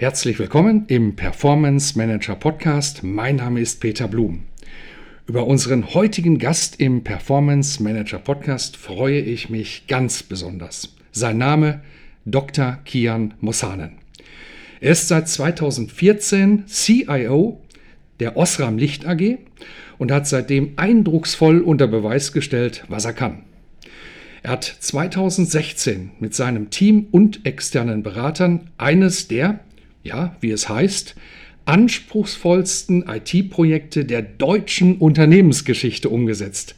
Herzlich willkommen im Performance Manager Podcast. Mein Name ist Peter Blum. Über unseren heutigen Gast im Performance Manager Podcast freue ich mich ganz besonders. Sein Name Dr. Kian Mossanen. Er ist seit 2014 CIO der Osram Licht AG und hat seitdem eindrucksvoll unter Beweis gestellt, was er kann. Er hat 2016 mit seinem Team und externen Beratern eines der ja, wie es heißt, anspruchsvollsten IT-Projekte der deutschen Unternehmensgeschichte umgesetzt.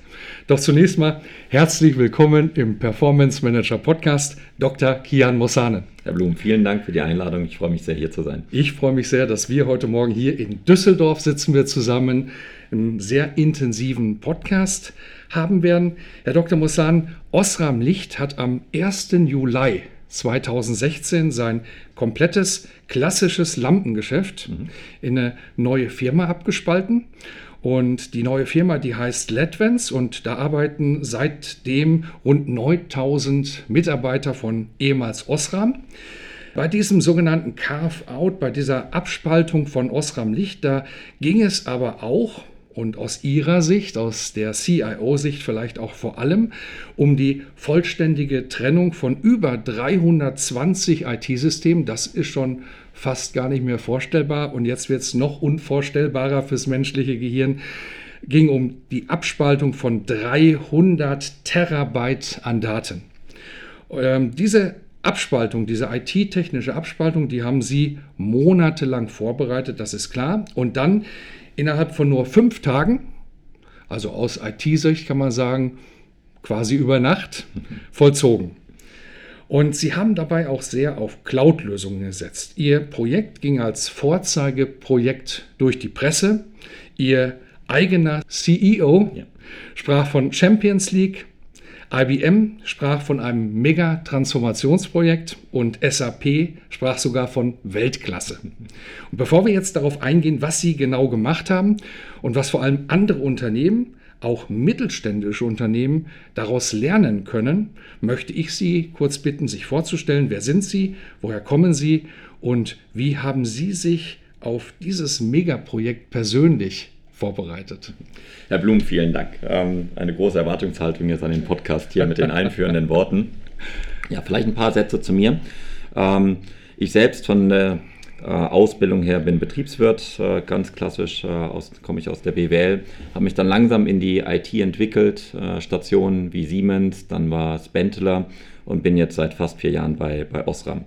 Doch zunächst mal herzlich willkommen im Performance Manager Podcast, Dr. Kian Mossane. Herr Blum, vielen Dank für die Einladung. Ich freue mich sehr, hier zu sein. Ich freue mich sehr, dass wir heute Morgen hier in Düsseldorf sitzen wir zusammen, einen sehr intensiven Podcast haben werden. Herr Dr. Mossan, Osram Licht hat am 1. Juli 2016 sein komplettes klassisches Lampengeschäft mhm. in eine neue Firma abgespalten. Und die neue Firma, die heißt Ledvens und da arbeiten seitdem rund 9000 Mitarbeiter von ehemals Osram. Bei diesem sogenannten Carve-out, bei dieser Abspaltung von Osram Licht, da ging es aber auch und aus Ihrer Sicht, aus der CIO-Sicht vielleicht auch vor allem, um die vollständige Trennung von über 320 IT-Systemen. Das ist schon fast gar nicht mehr vorstellbar und jetzt wird es noch unvorstellbarer fürs menschliche Gehirn. Ging um die Abspaltung von 300 Terabyte an Daten. Ähm, diese Abspaltung, diese IT-technische Abspaltung, die haben Sie monatelang vorbereitet, das ist klar. Und dann innerhalb von nur fünf Tagen, also aus IT-Sicht kann man sagen, quasi über Nacht, vollzogen. Und sie haben dabei auch sehr auf Cloud-Lösungen gesetzt. Ihr Projekt ging als Vorzeigeprojekt durch die Presse. Ihr eigener CEO ja. sprach von Champions League, IBM sprach von einem Mega-Transformationsprojekt und SAP sprach sogar von Weltklasse. Und bevor wir jetzt darauf eingehen, was sie genau gemacht haben und was vor allem andere Unternehmen, auch mittelständische Unternehmen, daraus lernen können, möchte ich Sie kurz bitten, sich vorzustellen, wer sind Sie, woher kommen Sie? Und wie haben Sie sich auf dieses Megaprojekt persönlich vorbereitet. Herr Blum, vielen Dank. Ähm, eine große Erwartungshaltung jetzt an den Podcast hier mit den einführenden Worten. Ja, vielleicht ein paar Sätze zu mir. Ähm, ich selbst von der äh, Ausbildung her bin Betriebswirt, äh, ganz klassisch, äh, komme ich aus der BWL, habe mich dann langsam in die IT entwickelt, Stationen wie Siemens, dann war es Benteler und bin jetzt seit fast vier Jahren bei, bei Osram.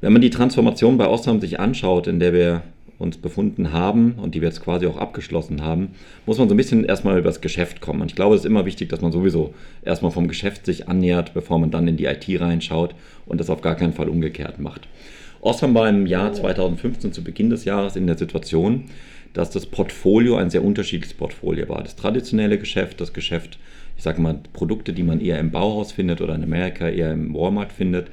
Wenn man die Transformation bei Osram sich anschaut, in der wir uns befunden haben und die wir jetzt quasi auch abgeschlossen haben, muss man so ein bisschen erstmal über das Geschäft kommen. Und ich glaube, es ist immer wichtig, dass man sowieso erstmal vom Geschäft sich annähert, bevor man dann in die IT reinschaut und das auf gar keinen Fall umgekehrt macht. Osram war im Jahr 2015 zu Beginn des Jahres in der Situation, dass das Portfolio ein sehr unterschiedliches Portfolio war. Das traditionelle Geschäft, das Geschäft, ich sage mal, Produkte, die man eher im Bauhaus findet oder in Amerika eher im Walmart findet,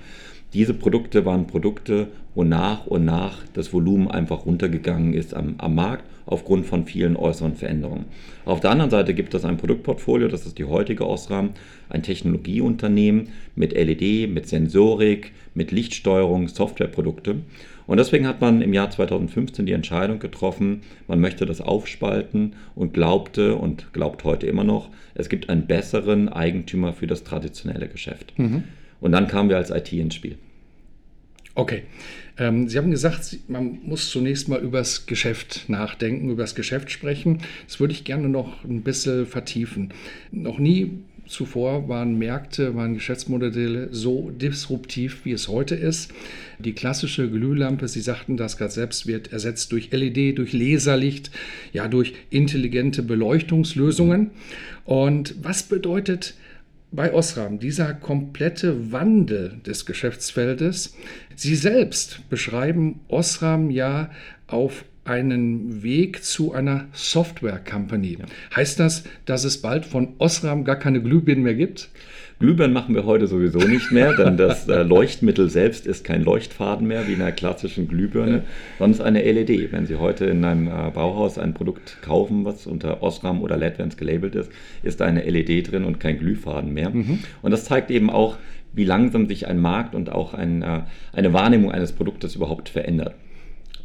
diese Produkte waren Produkte, wo nach und nach das Volumen einfach runtergegangen ist am, am Markt aufgrund von vielen äußeren Veränderungen. Auf der anderen Seite gibt es ein Produktportfolio, das ist die heutige Osram, ein Technologieunternehmen mit LED, mit Sensorik, mit Lichtsteuerung, Softwareprodukte. Und deswegen hat man im Jahr 2015 die Entscheidung getroffen, man möchte das aufspalten und glaubte und glaubt heute immer noch, es gibt einen besseren Eigentümer für das traditionelle Geschäft. Mhm. Und dann kamen wir als IT ins Spiel. Okay. Ähm, Sie haben gesagt, man muss zunächst mal über das Geschäft nachdenken, über das Geschäft sprechen. Das würde ich gerne noch ein bisschen vertiefen. Noch nie zuvor waren Märkte, waren Geschäftsmodelle so disruptiv, wie es heute ist. Die klassische Glühlampe, Sie sagten das gerade selbst, wird ersetzt durch LED, durch Laserlicht, ja, durch intelligente Beleuchtungslösungen. Und was bedeutet bei Osram, dieser komplette Wandel des Geschäftsfeldes. Sie selbst beschreiben Osram ja auf einen Weg zu einer Software Company. Heißt das, dass es bald von Osram gar keine Glühbirnen mehr gibt? Glühbirnen machen wir heute sowieso nicht mehr, denn das äh, Leuchtmittel selbst ist kein Leuchtfaden mehr wie in einer klassischen Glühbirne, sondern es ist eine LED. Wenn Sie heute in einem äh, Bauhaus ein Produkt kaufen, was unter Osram oder LEDVANCE gelabelt ist, ist da eine LED drin und kein Glühfaden mehr. Mhm. Und das zeigt eben auch, wie langsam sich ein Markt und auch ein, äh, eine Wahrnehmung eines Produktes überhaupt verändert.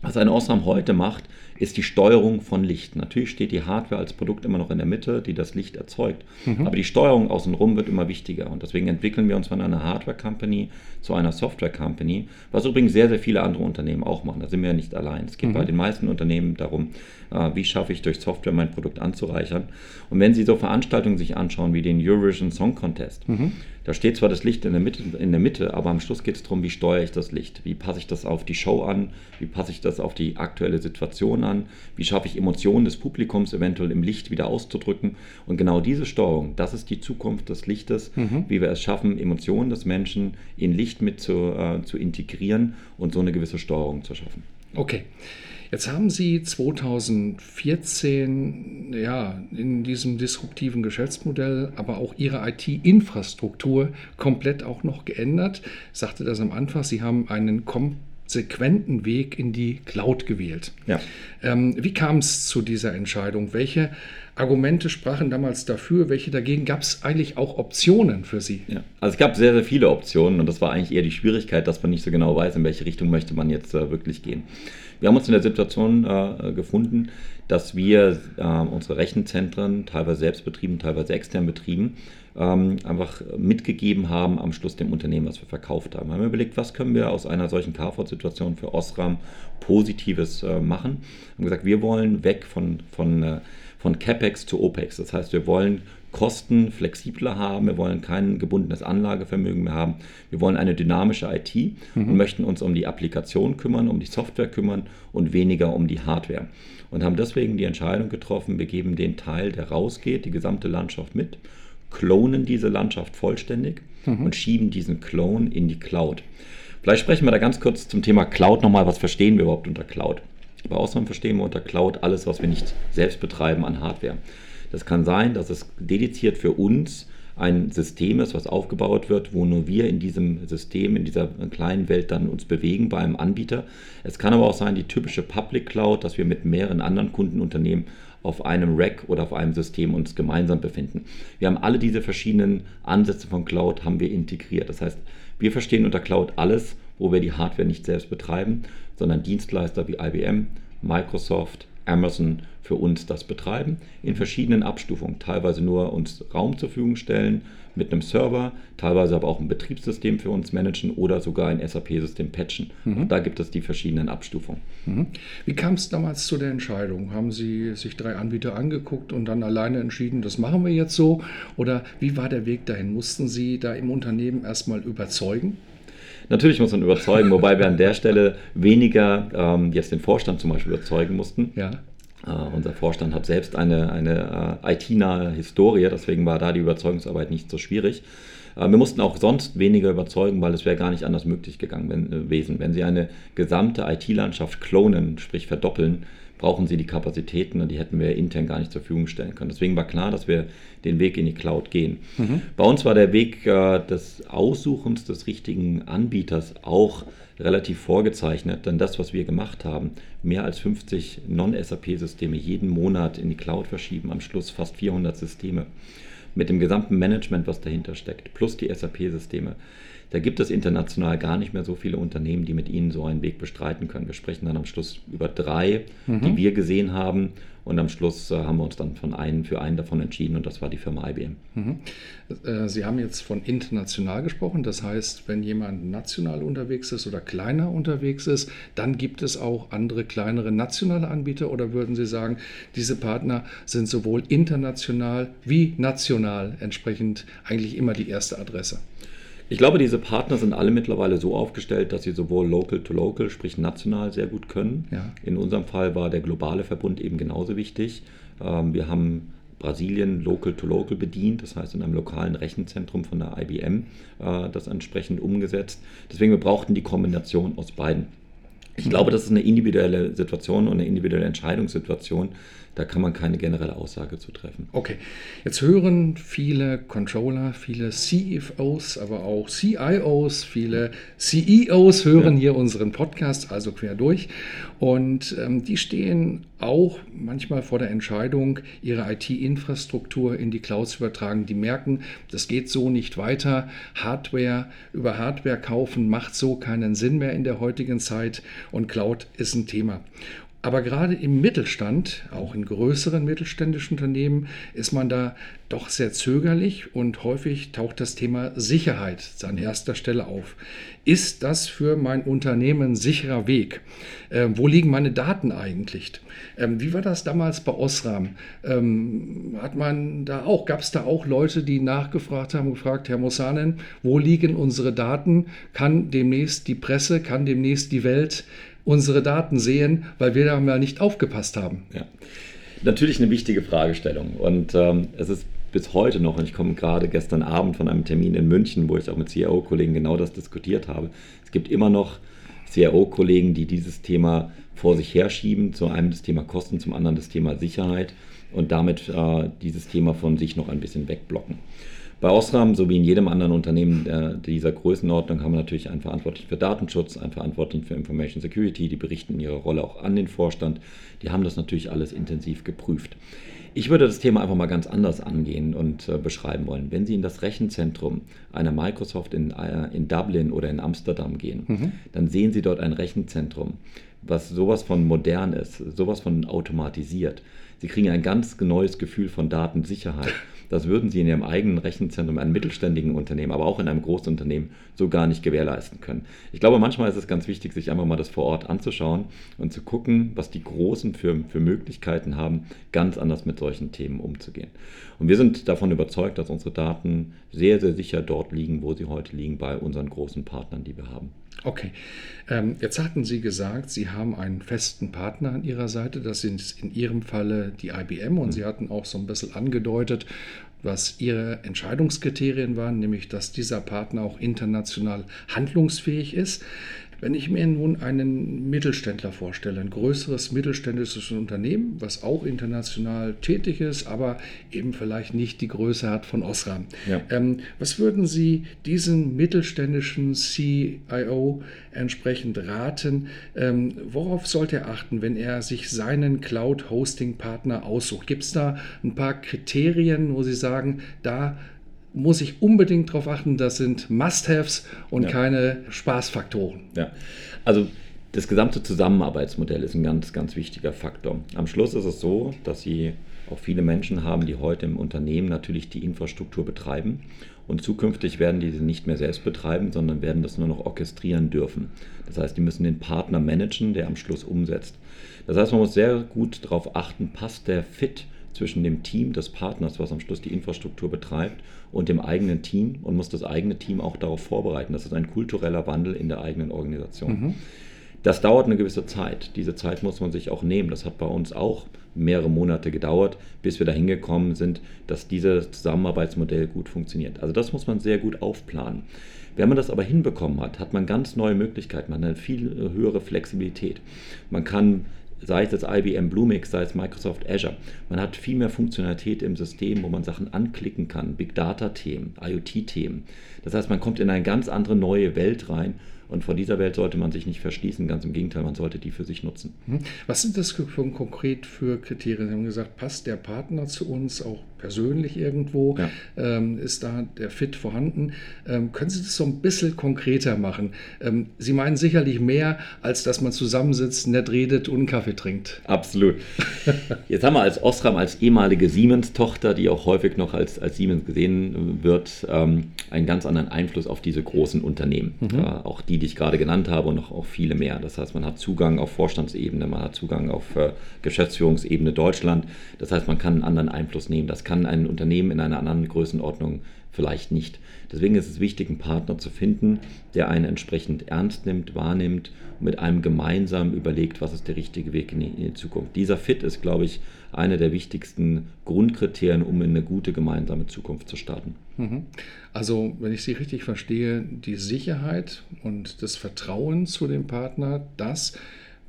Was ein Osram heute macht, ist die Steuerung von Licht. Natürlich steht die Hardware als Produkt immer noch in der Mitte, die das Licht erzeugt. Mhm. Aber die Steuerung außenrum wird immer wichtiger. Und deswegen entwickeln wir uns von einer Hardware-Company zu einer Software-Company, was übrigens sehr, sehr viele andere Unternehmen auch machen. Da sind wir ja nicht allein. Es geht mhm. bei den meisten Unternehmen darum, äh, wie schaffe ich durch Software mein Produkt anzureichern. Und wenn Sie so Veranstaltungen sich anschauen wie den Eurovision Song Contest, mhm. Da steht zwar das Licht in der, Mitte, in der Mitte, aber am Schluss geht es darum, wie steuere ich das Licht? Wie passe ich das auf die Show an? Wie passe ich das auf die aktuelle Situation an? Wie schaffe ich Emotionen des Publikums eventuell im Licht wieder auszudrücken? Und genau diese Steuerung, das ist die Zukunft des Lichtes, mhm. wie wir es schaffen, Emotionen des Menschen in Licht mit zu, äh, zu integrieren und so eine gewisse Steuerung zu schaffen. Okay. Jetzt haben Sie 2014 ja, in diesem disruptiven Geschäftsmodell aber auch Ihre IT-Infrastruktur komplett auch noch geändert. Ich sagte das am Anfang, Sie haben einen konsequenten Weg in die Cloud gewählt. Ja. Ähm, wie kam es zu dieser Entscheidung? Welche Argumente sprachen damals dafür, welche dagegen? Gab es eigentlich auch Optionen für Sie? Ja. Also es gab sehr, sehr viele Optionen und das war eigentlich eher die Schwierigkeit, dass man nicht so genau weiß, in welche Richtung möchte man jetzt äh, wirklich gehen. Wir haben uns in der Situation äh, gefunden, dass wir äh, unsere Rechenzentren, teilweise selbst betrieben, teilweise extern betrieben, ähm, einfach mitgegeben haben am Schluss dem Unternehmen, was wir verkauft haben. Wir haben überlegt, was können wir aus einer solchen Carport-Situation für Osram Positives äh, machen. Wir haben gesagt, wir wollen weg von, von, äh, von CapEx zu OPEX. Das heißt, wir wollen Kosten flexibler haben, wir wollen kein gebundenes Anlagevermögen mehr haben, wir wollen eine dynamische IT mhm. und möchten uns um die Applikation kümmern, um die Software kümmern und weniger um die Hardware. Und haben deswegen die Entscheidung getroffen, wir geben den Teil, der rausgeht, die gesamte Landschaft mit, klonen diese Landschaft vollständig mhm. und schieben diesen Clone in die Cloud. Vielleicht sprechen wir da ganz kurz zum Thema Cloud nochmal, was verstehen wir überhaupt unter Cloud? Bei Ausnahmen verstehen wir unter Cloud alles, was wir nicht selbst betreiben an Hardware. Das kann sein, dass es dediziert für uns ein System ist, was aufgebaut wird, wo nur wir in diesem System, in dieser kleinen Welt dann uns bewegen bei einem Anbieter. Es kann aber auch sein, die typische Public Cloud, dass wir mit mehreren anderen Kundenunternehmen auf einem Rack oder auf einem System uns gemeinsam befinden. Wir haben alle diese verschiedenen Ansätze von Cloud haben wir integriert. Das heißt, wir verstehen unter Cloud alles, wo wir die Hardware nicht selbst betreiben, sondern Dienstleister wie IBM, Microsoft, Amazon für uns das betreiben, in verschiedenen Abstufungen. Teilweise nur uns Raum zur Verfügung stellen mit einem Server, teilweise aber auch ein Betriebssystem für uns managen oder sogar ein SAP-System patchen. Mhm. da gibt es die verschiedenen Abstufungen. Mhm. Wie kam es damals zu der Entscheidung? Haben Sie sich drei Anbieter angeguckt und dann alleine entschieden, das machen wir jetzt so? Oder wie war der Weg dahin? Mussten Sie da im Unternehmen erstmal überzeugen? Natürlich muss man überzeugen, wobei wir an der Stelle weniger ähm, jetzt den Vorstand zum Beispiel überzeugen mussten. Ja. Uh, unser Vorstand hat selbst eine, eine uh, IT-nahe Historie, deswegen war da die Überzeugungsarbeit nicht so schwierig. Uh, wir mussten auch sonst weniger überzeugen, weil es wäre gar nicht anders möglich gegangen wenn, äh, gewesen. Wenn Sie eine gesamte IT-Landschaft klonen, sprich verdoppeln, brauchen sie die Kapazitäten und die hätten wir intern gar nicht zur Verfügung stellen können. Deswegen war klar, dass wir den Weg in die Cloud gehen. Mhm. Bei uns war der Weg äh, des Aussuchens des richtigen Anbieters auch relativ vorgezeichnet, denn das, was wir gemacht haben, mehr als 50 Non-SAP-Systeme jeden Monat in die Cloud verschieben, am Schluss fast 400 Systeme mit dem gesamten Management, was dahinter steckt, plus die SAP-Systeme da gibt es international gar nicht mehr so viele Unternehmen, die mit Ihnen so einen Weg bestreiten können. Wir sprechen dann am Schluss über drei, mhm. die wir gesehen haben. Und am Schluss äh, haben wir uns dann von einen, für einen davon entschieden und das war die Firma IBM. Mhm. Äh, Sie haben jetzt von international gesprochen. Das heißt, wenn jemand national unterwegs ist oder kleiner unterwegs ist, dann gibt es auch andere kleinere nationale Anbieter oder würden Sie sagen, diese Partner sind sowohl international wie national entsprechend eigentlich immer die erste Adresse? Ich glaube, diese Partner sind alle mittlerweile so aufgestellt, dass sie sowohl local to local, sprich national, sehr gut können. Ja. In unserem Fall war der globale Verbund eben genauso wichtig. Ähm, wir haben Brasilien Local to Local bedient, das heißt in einem lokalen Rechenzentrum von der IBM äh, das entsprechend umgesetzt. Deswegen wir brauchten die Kombination aus beiden. Ich glaube, das ist eine individuelle Situation und eine individuelle Entscheidungssituation. Da kann man keine generelle Aussage zu treffen. Okay, jetzt hören viele Controller, viele CFOs, aber auch CIOs, viele CEOs hören ja. hier unseren Podcast, also quer durch. Und ähm, die stehen auch manchmal vor der Entscheidung, ihre IT-Infrastruktur in die Cloud zu übertragen. Die merken, das geht so nicht weiter. Hardware über Hardware kaufen macht so keinen Sinn mehr in der heutigen Zeit und Cloud ist ein Thema. Aber gerade im Mittelstand, auch in größeren mittelständischen Unternehmen, ist man da doch sehr zögerlich und häufig taucht das Thema Sicherheit an erster Stelle auf. Ist das für mein Unternehmen ein sicherer Weg? Ähm, wo liegen meine Daten eigentlich? Ähm, wie war das damals bei Osram? Ähm, hat man da auch, gab es da auch Leute, die nachgefragt haben, gefragt, Herr Mossanen, wo liegen unsere Daten? Kann demnächst die Presse, kann demnächst die Welt unsere Daten sehen, weil wir da mal nicht aufgepasst haben? Ja. Natürlich eine wichtige Fragestellung. Und ähm, es ist bis heute noch, und ich komme gerade gestern Abend von einem Termin in München, wo ich auch mit CIO-Kollegen genau das diskutiert habe. Es gibt immer noch CIO-Kollegen, die dieses Thema vor sich herschieben. Zum einen das Thema Kosten, zum anderen das Thema Sicherheit und damit äh, dieses Thema von sich noch ein bisschen wegblocken. Bei Osram, so wie in jedem anderen Unternehmen der, dieser Größenordnung, haben wir natürlich einen Verantwortlichen für Datenschutz, einen Verantwortlichen für Information Security, die berichten in ihrer Rolle auch an den Vorstand. Die haben das natürlich alles intensiv geprüft. Ich würde das Thema einfach mal ganz anders angehen und äh, beschreiben wollen. Wenn Sie in das Rechenzentrum einer Microsoft in, äh, in Dublin oder in Amsterdam gehen, mhm. dann sehen Sie dort ein Rechenzentrum, was sowas von modern ist, sowas von automatisiert. Sie kriegen ein ganz neues Gefühl von Datensicherheit. Das würden Sie in Ihrem eigenen Rechenzentrum, einem mittelständigen Unternehmen, aber auch in einem Großunternehmen so gar nicht gewährleisten können. Ich glaube, manchmal ist es ganz wichtig, sich einfach mal das vor Ort anzuschauen und zu gucken, was die Großen für, für Möglichkeiten haben, ganz anders mit solchen Themen umzugehen. Und wir sind davon überzeugt, dass unsere Daten sehr, sehr sicher dort liegen, wo sie heute liegen, bei unseren großen Partnern, die wir haben. Okay. Ähm, jetzt hatten Sie gesagt, Sie haben einen festen Partner an Ihrer Seite. Das sind in Ihrem Falle die IBM und mhm. Sie hatten auch so ein bisschen angedeutet, was Ihre Entscheidungskriterien waren, nämlich dass dieser Partner auch international handlungsfähig ist. Wenn ich mir nun einen Mittelständler vorstelle, ein größeres mittelständisches Unternehmen, was auch international tätig ist, aber eben vielleicht nicht die Größe hat von Osram. Ja. Ähm, was würden Sie diesen mittelständischen CIO entsprechend raten? Ähm, worauf sollte er achten, wenn er sich seinen Cloud-Hosting-Partner aussucht? Gibt es da ein paar Kriterien, wo Sie sagen, da muss ich unbedingt darauf achten, das sind Must-Haves und ja. keine Spaßfaktoren. Ja, also das gesamte Zusammenarbeitsmodell ist ein ganz, ganz wichtiger Faktor. Am Schluss ist es so, dass Sie auch viele Menschen haben, die heute im Unternehmen natürlich die Infrastruktur betreiben. Und zukünftig werden die sie nicht mehr selbst betreiben, sondern werden das nur noch orchestrieren dürfen. Das heißt, die müssen den Partner managen, der am Schluss umsetzt. Das heißt, man muss sehr gut darauf achten, passt der Fit zwischen dem Team des Partners, was am Schluss die Infrastruktur betreibt, und dem eigenen Team und muss das eigene Team auch darauf vorbereiten. Das ist ein kultureller Wandel in der eigenen Organisation. Mhm. Das dauert eine gewisse Zeit. Diese Zeit muss man sich auch nehmen. Das hat bei uns auch mehrere Monate gedauert, bis wir dahin gekommen sind, dass dieses Zusammenarbeitsmodell gut funktioniert. Also das muss man sehr gut aufplanen. Wenn man das aber hinbekommen hat, hat man ganz neue Möglichkeiten, man hat eine viel höhere Flexibilität. Man kann sei es das IBM Bluemix, sei es Microsoft Azure. Man hat viel mehr Funktionalität im System, wo man Sachen anklicken kann, Big Data-Themen, IoT-Themen. Das heißt, man kommt in eine ganz andere neue Welt rein und vor dieser Welt sollte man sich nicht verschließen, ganz im Gegenteil, man sollte die für sich nutzen. Mhm. Was sind das konkret für Kriterien? Sie haben gesagt, passt der Partner zu uns auch persönlich irgendwo? Ja. Ähm, ist da der Fit vorhanden? Ähm, können Sie das so ein bisschen konkreter machen? Ähm, Sie meinen sicherlich mehr, als dass man zusammensitzt, nett redet und einen Kaffee trinkt. Absolut. Jetzt haben wir als Osram, als ehemalige Siemens-Tochter, die auch häufig noch als, als Siemens gesehen wird, ähm, einen ganz anderen Einfluss auf diese großen Unternehmen. Mhm. Äh, auch die, die ich gerade genannt habe und noch auch viele mehr. Das heißt, man hat Zugang auf Vorstandsebene, man hat Zugang auf äh, Geschäftsführungsebene Deutschland. Das heißt, man kann einen anderen Einfluss nehmen. Das kann ein Unternehmen in einer anderen Größenordnung vielleicht nicht. Deswegen ist es wichtig, einen Partner zu finden, der einen entsprechend ernst nimmt, wahrnimmt und mit einem gemeinsam überlegt, was ist der richtige Weg in die, Zukunft. Dieser Fit ist, glaube ich, eine der wichtigsten Grundkriterien, um in eine gute gemeinsame Zukunft zu starten. Mhm. Also, wenn ich Sie richtig verstehe, die Sicherheit und das Vertrauen zu dem Partner, das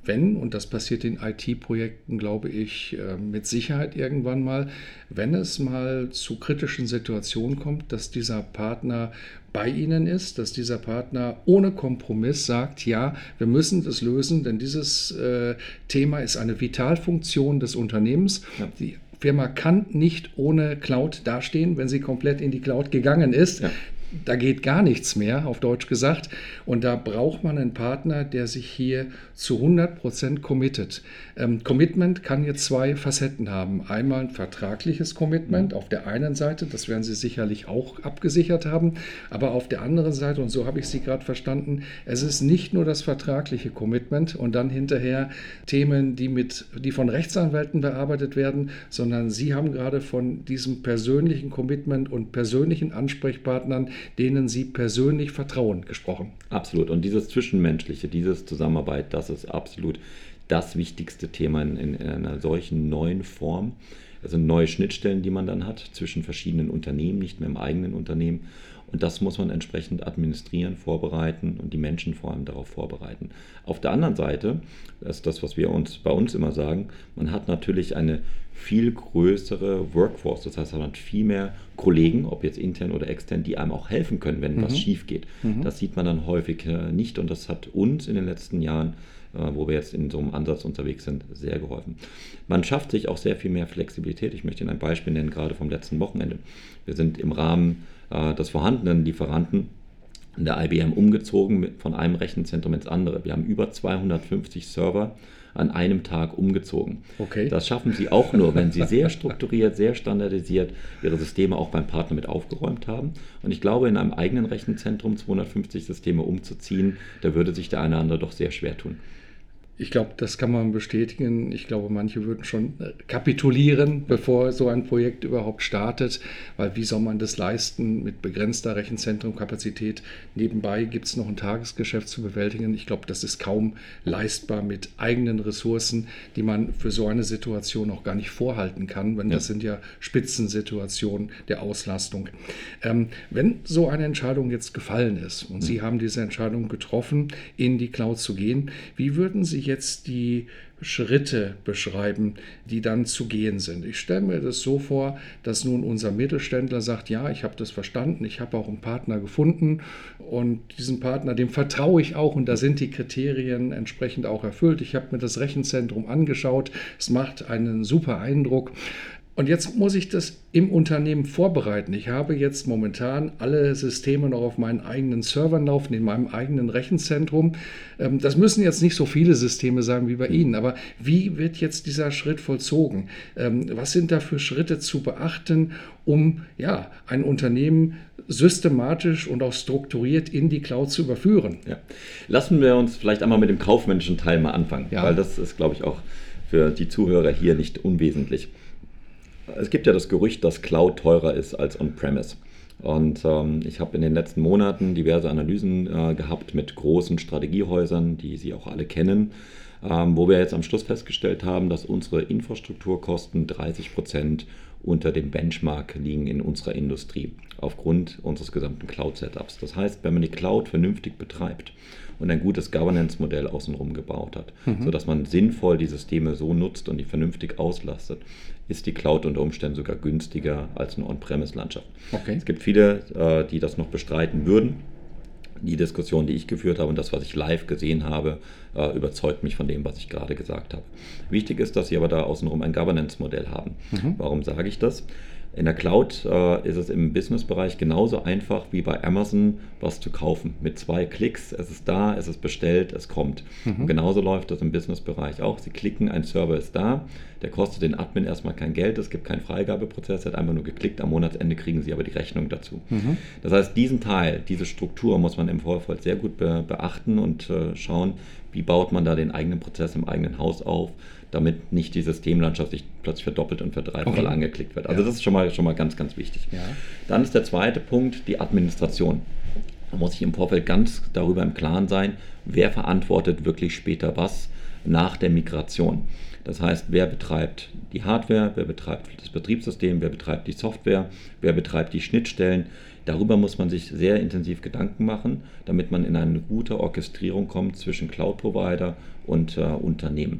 wenn, und das passiert in IT-Projekten, glaube ich, äh, mit Sicherheit irgendwann mal, wenn es mal zu kritischen Situationen kommt, dass dieser Partner bei Ihnen ist, dass dieser Partner ohne Kompromiss sagt, ja, wir müssen das lösen, denn dieses äh, Thema ist eine Vitalfunktion des Unternehmens. Ja. Die Firma kann nicht ohne Cloud dastehen, wenn sie komplett in die Cloud gegangen ist. Ja da geht gar nichts mehr, auf Deutsch gesagt. Und da braucht man einen Partner, der sich hier zu 100 Prozent committet. Ähm, Commitment kann jetzt zwei Facetten haben. Einmal ein vertragliches Commitment auf der einen Seite, das werden Sie sicherlich auch abgesichert haben, aber auf der anderen Seite, und so habe ich Sie gerade verstanden, es ist nicht nur das vertragliche Commitment und dann hinterher Themen, die, mit, die von Rechtsanwälten bearbeitet werden, sondern Sie haben gerade von diesem persönlichen Commitment und persönlichen Ansprechpartnern, denen Sie persönlich vertrauen, gesprochen. Absolut. Und dieses Zwischenmenschliche, dieses Zusammenarbeit, das ist absolut das wichtigste Thema in, in, einer solchen neuen Form. Also neue Schnittstellen, die man dann hat zwischen verschiedenen Unternehmen, nicht mehr im eigenen Unternehmen. Und das muss man entsprechend administrieren, vorbereiten und die Menschen vor allem darauf vorbereiten. Auf der anderen Seite, das ist das, was wir uns bei uns immer sagen, man hat natürlich eine viel größere Workforce. Das heißt, man hat viel mehr Kollegen, ob jetzt intern oder extern, die einem auch helfen können, wenn mhm. was schief geht. Mhm. Das sieht man dann häufig nicht und das hat uns in den letzten Jahren wo wir jetzt in so einem Ansatz unterwegs sind, sehr geholfen. Man schafft sich auch sehr viel mehr Flexibilität. Ich möchte Ihnen ein Beispiel nennen, gerade vom letzten Wochenende. Wir sind im Rahmen äh, des vorhandenen Lieferanten in der IBM umgezogen von einem Rechenzentrum ins andere. Wir haben über 250 Server an einem Tag umgezogen. Okay. Das schaffen sie auch nur, wenn sie sehr strukturiert, sehr standardisiert ihre Systeme auch beim Partner mit aufgeräumt haben. Und ich glaube, in einem eigenen Rechenzentrum 250 Systeme umzuziehen, da würde sich der eine oder andere doch sehr schwer tun. Ich glaube, das kann man bestätigen. Ich glaube, manche würden schon äh, kapitulieren, bevor so ein Projekt überhaupt startet, weil wie soll man das leisten mit begrenzter Rechenzentrumkapazität? Nebenbei gibt es noch ein Tagesgeschäft zu bewältigen. Ich glaube, das ist kaum leistbar mit eigenen Ressourcen, die man für so eine Situation auch gar nicht vorhalten kann, wenn ja. das sind ja Spitzensituationen der Auslastung. Ähm, wenn so eine Entscheidung jetzt gefallen ist und mhm. Sie haben diese Entscheidung getroffen, in die Cloud zu gehen, wie würden Sie jetzt die Schritte beschreiben, die dann zu gehen sind. Ich stelle mir das so vor, dass nun unser Mittelständler sagt, ja, ich habe das verstanden, ich habe auch einen Partner gefunden und diesen Partner, dem vertraue ich auch und da sind die Kriterien entsprechend auch erfüllt. Ich habe mir das Rechenzentrum angeschaut, es macht einen super Eindruck. Und jetzt muss ich das im Unternehmen vorbereiten. Ich habe jetzt momentan alle Systeme noch auf meinen eigenen Servern laufen, in meinem eigenen Rechenzentrum. Ähm, das müssen jetzt nicht so viele Systeme sein wie bei Ihnen, aber wie wird jetzt dieser Schritt vollzogen? Ähm, was sind da für Schritte zu beachten, um ja, ein Unternehmen systematisch und auch strukturiert in die Cloud zu überführen? Ja. Lassen wir uns vielleicht einmal mit dem kaufmännischen Teil mal anfangen, ja. weil das ist, glaube ich, auch für die Zuhörer hier nicht unwesentlich es gibt ja das Gerücht, dass Cloud teurer ist als On-Premise. Und ähm, ich habe in den letzten Monaten diverse Analysen äh, gehabt mit großen Strategiehäusern, die Sie auch alle kennen, ähm, wo wir jetzt am Schluss festgestellt haben, dass unsere Infrastrukturkosten 30 Prozent unter dem Benchmark liegen in unserer Industrie aufgrund unseres gesamten Cloud-Setups. Das heißt, wenn man die Cloud vernünftig betreibt und ein gutes Governance-Modell außenrum gebaut hat, mhm. sodass man sinnvoll die Systeme so nutzt und die vernünftig auslastet, ist die Cloud unter Umständen sogar günstiger als eine On-Premise-Landschaft. Okay. Es gibt viele, äh, die das noch bestreiten würden. Die Diskussion, die ich geführt habe und das, was ich live gesehen habe, äh, überzeugt mich von dem, was ich gerade gesagt habe. Wichtig ist, dass Sie aber da außenrum ein Governance-Modell haben. Mhm. Warum sage ich das? In der Cloud äh, ist es im Businessbereich genauso einfach wie bei Amazon, was zu kaufen. Mit zwei Klicks, es ist da, es ist bestellt, es kommt. Mhm. Und genauso läuft das im Businessbereich auch. Sie klicken, ein Server ist da, der kostet den Admin erstmal kein Geld, es gibt keinen Freigabeprozess, er hat einfach nur geklickt, am Monatsende kriegen Sie aber die Rechnung dazu. Mhm. Das heißt, diesen Teil, diese Struktur muss man im Vorfeld sehr gut be beachten und äh, schauen, wie baut man da den eigenen Prozess im eigenen Haus auf, damit nicht die Systemlandschaft sich plötzlich verdoppelt und verdreifacht Okay. angeklickt wird. Also Ja. das ist schon mal, schon mal ganz, ganz wichtig. Ja. Dann ist der zweite Punkt die Administration. Da muss ich im Vorfeld ganz darüber im Klaren sein, wer verantwortet wirklich später was nach der Migration. Das heißt, wer betreibt die Hardware, wer betreibt das Betriebssystem, wer betreibt die Software, wer betreibt die Schnittstellen. Darüber muss man sich sehr intensiv Gedanken machen, damit man in eine gute Orchestrierung kommt zwischen Cloud-Provider und äh, Unternehmen.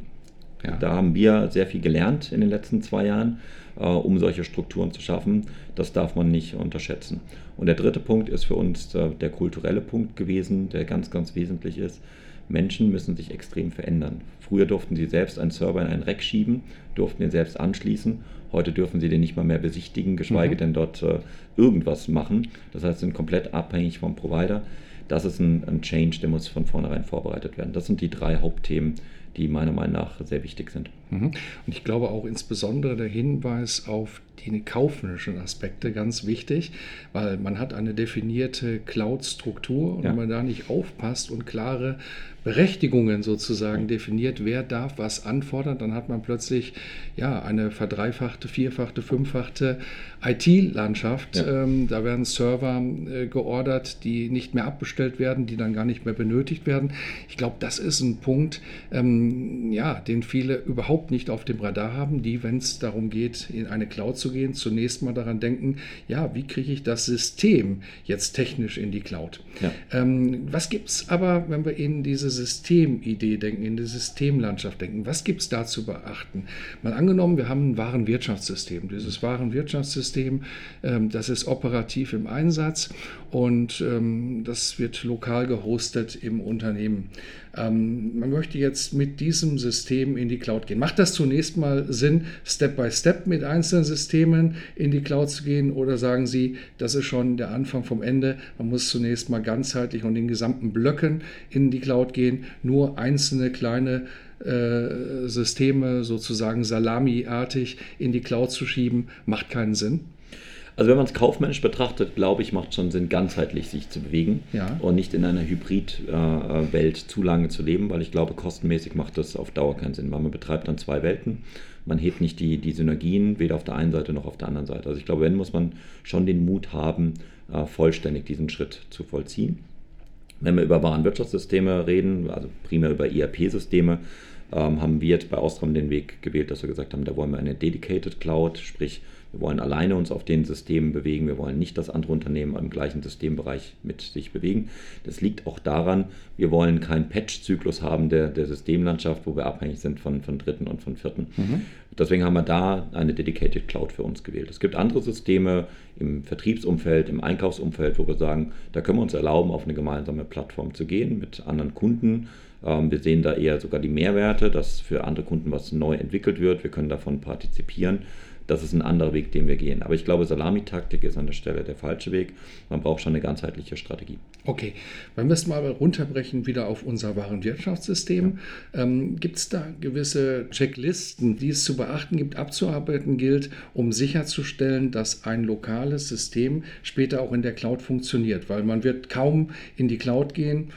Ja. Da haben wir sehr viel gelernt in den letzten zwei Jahren, äh, um solche Strukturen zu schaffen. Das darf man nicht unterschätzen. Und der dritte Punkt ist für uns äh, der kulturelle Punkt gewesen, der ganz, ganz wesentlich ist. Menschen müssen sich extrem verändern. Früher durften sie selbst einen Server in ein Rack schieben, durften den selbst anschließen. Heute dürfen sie den nicht mal mehr besichtigen, geschweige Mhm. denn dort äh, irgendwas machen. Das heißt, sie sind komplett abhängig vom Provider. Das ist ein, ein Change, der muss von vornherein vorbereitet werden. Das sind die drei Hauptthemen, die meiner Meinung nach sehr wichtig sind. Mhm. Und ich glaube auch insbesondere der Hinweis auf die kaufmännischen Aspekte ganz wichtig, weil man hat eine definierte Cloud-Struktur und Ja. wenn man da nicht aufpasst und klare Berechtigungen sozusagen definiert, wer darf was anfordern, dann hat man plötzlich ja eine verdreifachte, vierfachte, fünffachte IT-Landschaft. Ja. Ähm, da werden Server äh, geordert, die nicht mehr abbestellt werden, die dann gar nicht mehr benötigt werden. Ich glaube, das ist ein Punkt, ähm, ja, den viele überhaupt nicht auf dem Radar haben, die, wenn es darum geht, in eine Cloud zu gehen, zunächst mal daran denken, ja, wie kriege ich das System jetzt technisch in die Cloud? Ja. Ähm, was gibt es aber, wenn wir in diese Systemidee denken, in die Systemlandschaft denken, was gibt es da zu beachten? Mal angenommen, wir haben ein Warenwirtschaftssystem. Dieses Warenwirtschaftssystem, ähm, das ist operativ im Einsatz und ähm, das wird lokal gehostet im Unternehmen. Ähm, man möchte jetzt mit diesem System in die Cloud gehen. Macht das zunächst mal Sinn, Step by Step mit einzelnen Systemen in die Cloud zu gehen oder sagen Sie, das ist schon der Anfang vom Ende? Man muss zunächst mal ganzheitlich und in gesamten Blöcken in die Cloud gehen, nur einzelne kleine äh, Systeme sozusagen salamiartig in die Cloud zu schieben, macht keinen Sinn. Also wenn man es kaufmännisch betrachtet, glaube ich, macht es schon Sinn, ganzheitlich sich zu bewegen Ja. und nicht in einer Hybrid-Welt zu lange zu leben, weil ich glaube, kostenmäßig macht das auf Dauer keinen Sinn, weil man betreibt dann zwei Welten. Man hebt nicht die, die Synergien weder auf der einen Seite noch auf der anderen Seite. Also ich glaube, wenn, muss man schon den Mut haben, äh, vollständig diesen Schritt zu vollziehen. Wenn wir über Warenwirtschaftssysteme reden, also primär über ERP-Systeme, ähm, haben wir jetzt bei Ostrom den Weg gewählt, dass wir gesagt haben, da wollen wir eine Dedicated Cloud, sprich wir wollen alleine uns auf den Systemen bewegen, wir wollen nicht, dass andere Unternehmen im gleichen Systembereich mit sich bewegen. Das liegt auch daran, wir wollen keinen Patch-Zyklus haben der, der Systemlandschaft, wo wir abhängig sind von, von Dritten und von Vierten. Deswegen haben wir da eine Dedicated Cloud für uns gewählt. Es gibt andere Systeme im Vertriebsumfeld, im Einkaufsumfeld, wo wir sagen, da können wir uns erlauben, auf eine gemeinsame Plattform zu gehen mit anderen Kunden. Ähm, Wir sehen da eher sogar die Mehrwerte, dass für andere Kunden was neu entwickelt wird. Wir können davon partizipieren. Das ist ein anderer Weg, den wir gehen. Aber ich glaube, Salamitaktik ist an der Stelle der falsche Weg. Man braucht schon eine ganzheitliche Strategie. Okay, wenn wir es mal runterbrechen wieder auf unser Warenwirtschaftssystem, ähm, gibt es da gewisse Checklisten, die es zu beachten gibt, abzuarbeiten gilt, um sicherzustellen, dass ein lokales System später auch in der Cloud funktioniert? Weil man wird kaum in die Cloud gehen,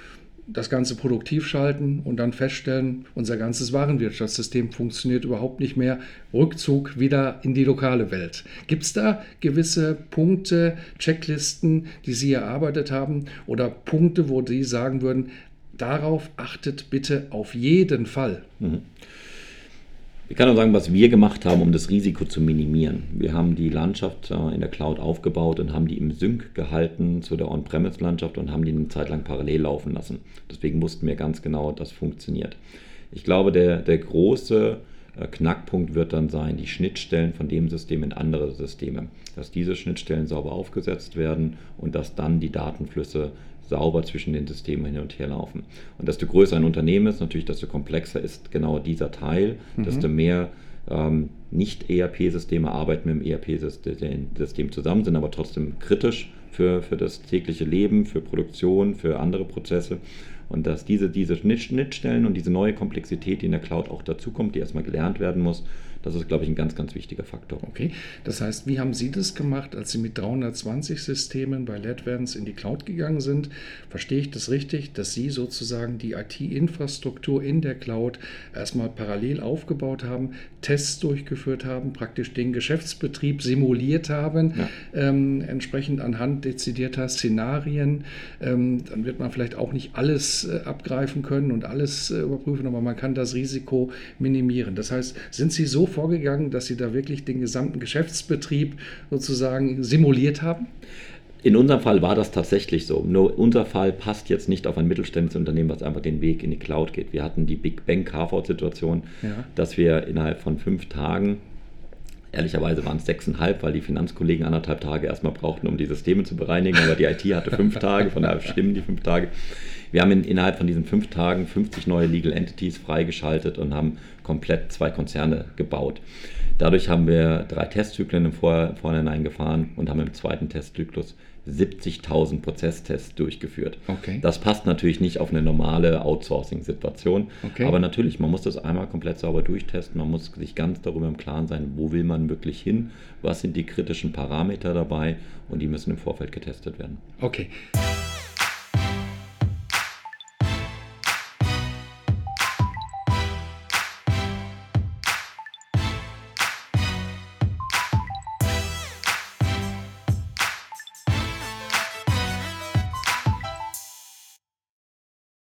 das Ganze produktiv schalten und dann feststellen, unser ganzes Warenwirtschaftssystem funktioniert überhaupt nicht mehr. Rückzug wieder in die lokale Welt. Gibt es da gewisse Punkte, Checklisten, die Sie erarbeitet haben oder Punkte, wo Sie sagen würden, darauf achtet bitte auf jeden Fall? Ich kann nur sagen, was wir gemacht haben, um das Risiko zu minimieren. Wir haben die Landschaft äh, in der Cloud aufgebaut und haben die im Sync gehalten zu der On-Premise-Landschaft und haben die eine Zeit lang parallel laufen lassen. Deswegen wussten wir ganz genau, das funktioniert. Ich glaube, der, der große äh, Knackpunkt wird dann sein, die Schnittstellen von dem System in andere Systeme. Dass diese Schnittstellen sauber aufgesetzt werden und dass dann die Datenflüsse sauber zwischen den Systemen hin und her laufen. Und desto größer ein Unternehmen ist, natürlich desto komplexer ist genau dieser Teil, desto mehr ähm, Nicht-ERP-Systeme arbeiten mit dem ERP-System zusammen, sind aber trotzdem kritisch für, für das tägliche Leben, für Produktion, für andere Prozesse. Und dass diese, diese Schnitt- Schnittstellen und diese neue Komplexität, die in der Cloud auch dazukommt, die erstmal gelernt werden muss, Das ist, glaube ich, ein ganz, ganz wichtiger Faktor. Okay, das heißt, wie haben Sie das gemacht, als Sie mit 320 Systemen bei LEDVANCE in die Cloud gegangen sind? Verstehe ich das richtig, dass Sie sozusagen die IT-Infrastruktur in der Cloud erstmal parallel aufgebaut haben, Tests durchgeführt haben, praktisch den Geschäftsbetrieb simuliert haben, ja. ähm, entsprechend anhand dezidierter Szenarien? Ähm, dann wird man vielleicht auch nicht alles äh, abgreifen können und alles äh, überprüfen, aber man kann das Risiko minimieren. Das heißt, sind Sie so vorgegangen, dass Sie da wirklich den gesamten Geschäftsbetrieb sozusagen simuliert haben? In unserem Fall war das tatsächlich so. Nur unser Fall passt jetzt nicht auf ein mittelständisches Unternehmen, was einfach den Weg in die Cloud geht. Wir hatten die Big Bang Carve-out-Situation, ja. dass wir innerhalb von fünf Tagen, ehrlicherweise waren es sechseinhalb, weil die Finanzkollegen anderthalb Tage erstmal brauchten, um die Systeme zu bereinigen, aber die IT hatte fünf Tage, von daher stimmen die fünf Tage. Wir haben in, innerhalb von diesen fünf Tagen 50 neue Legal Entities freigeschaltet und haben komplett zwei Konzerne gebaut. Dadurch haben wir drei Testzyklen im Vor Vorhinein gefahren und haben im zweiten Testzyklus 70.000 Prozesstests durchgeführt. Okay. Das passt natürlich nicht auf eine normale Outsourcing-Situation. Okay. Aber natürlich, man muss das einmal komplett sauber durchtesten. Man muss sich ganz darüber im Klaren sein, wo will man wirklich hin, was sind die kritischen Parameter dabei und die müssen im Vorfeld getestet werden. Okay.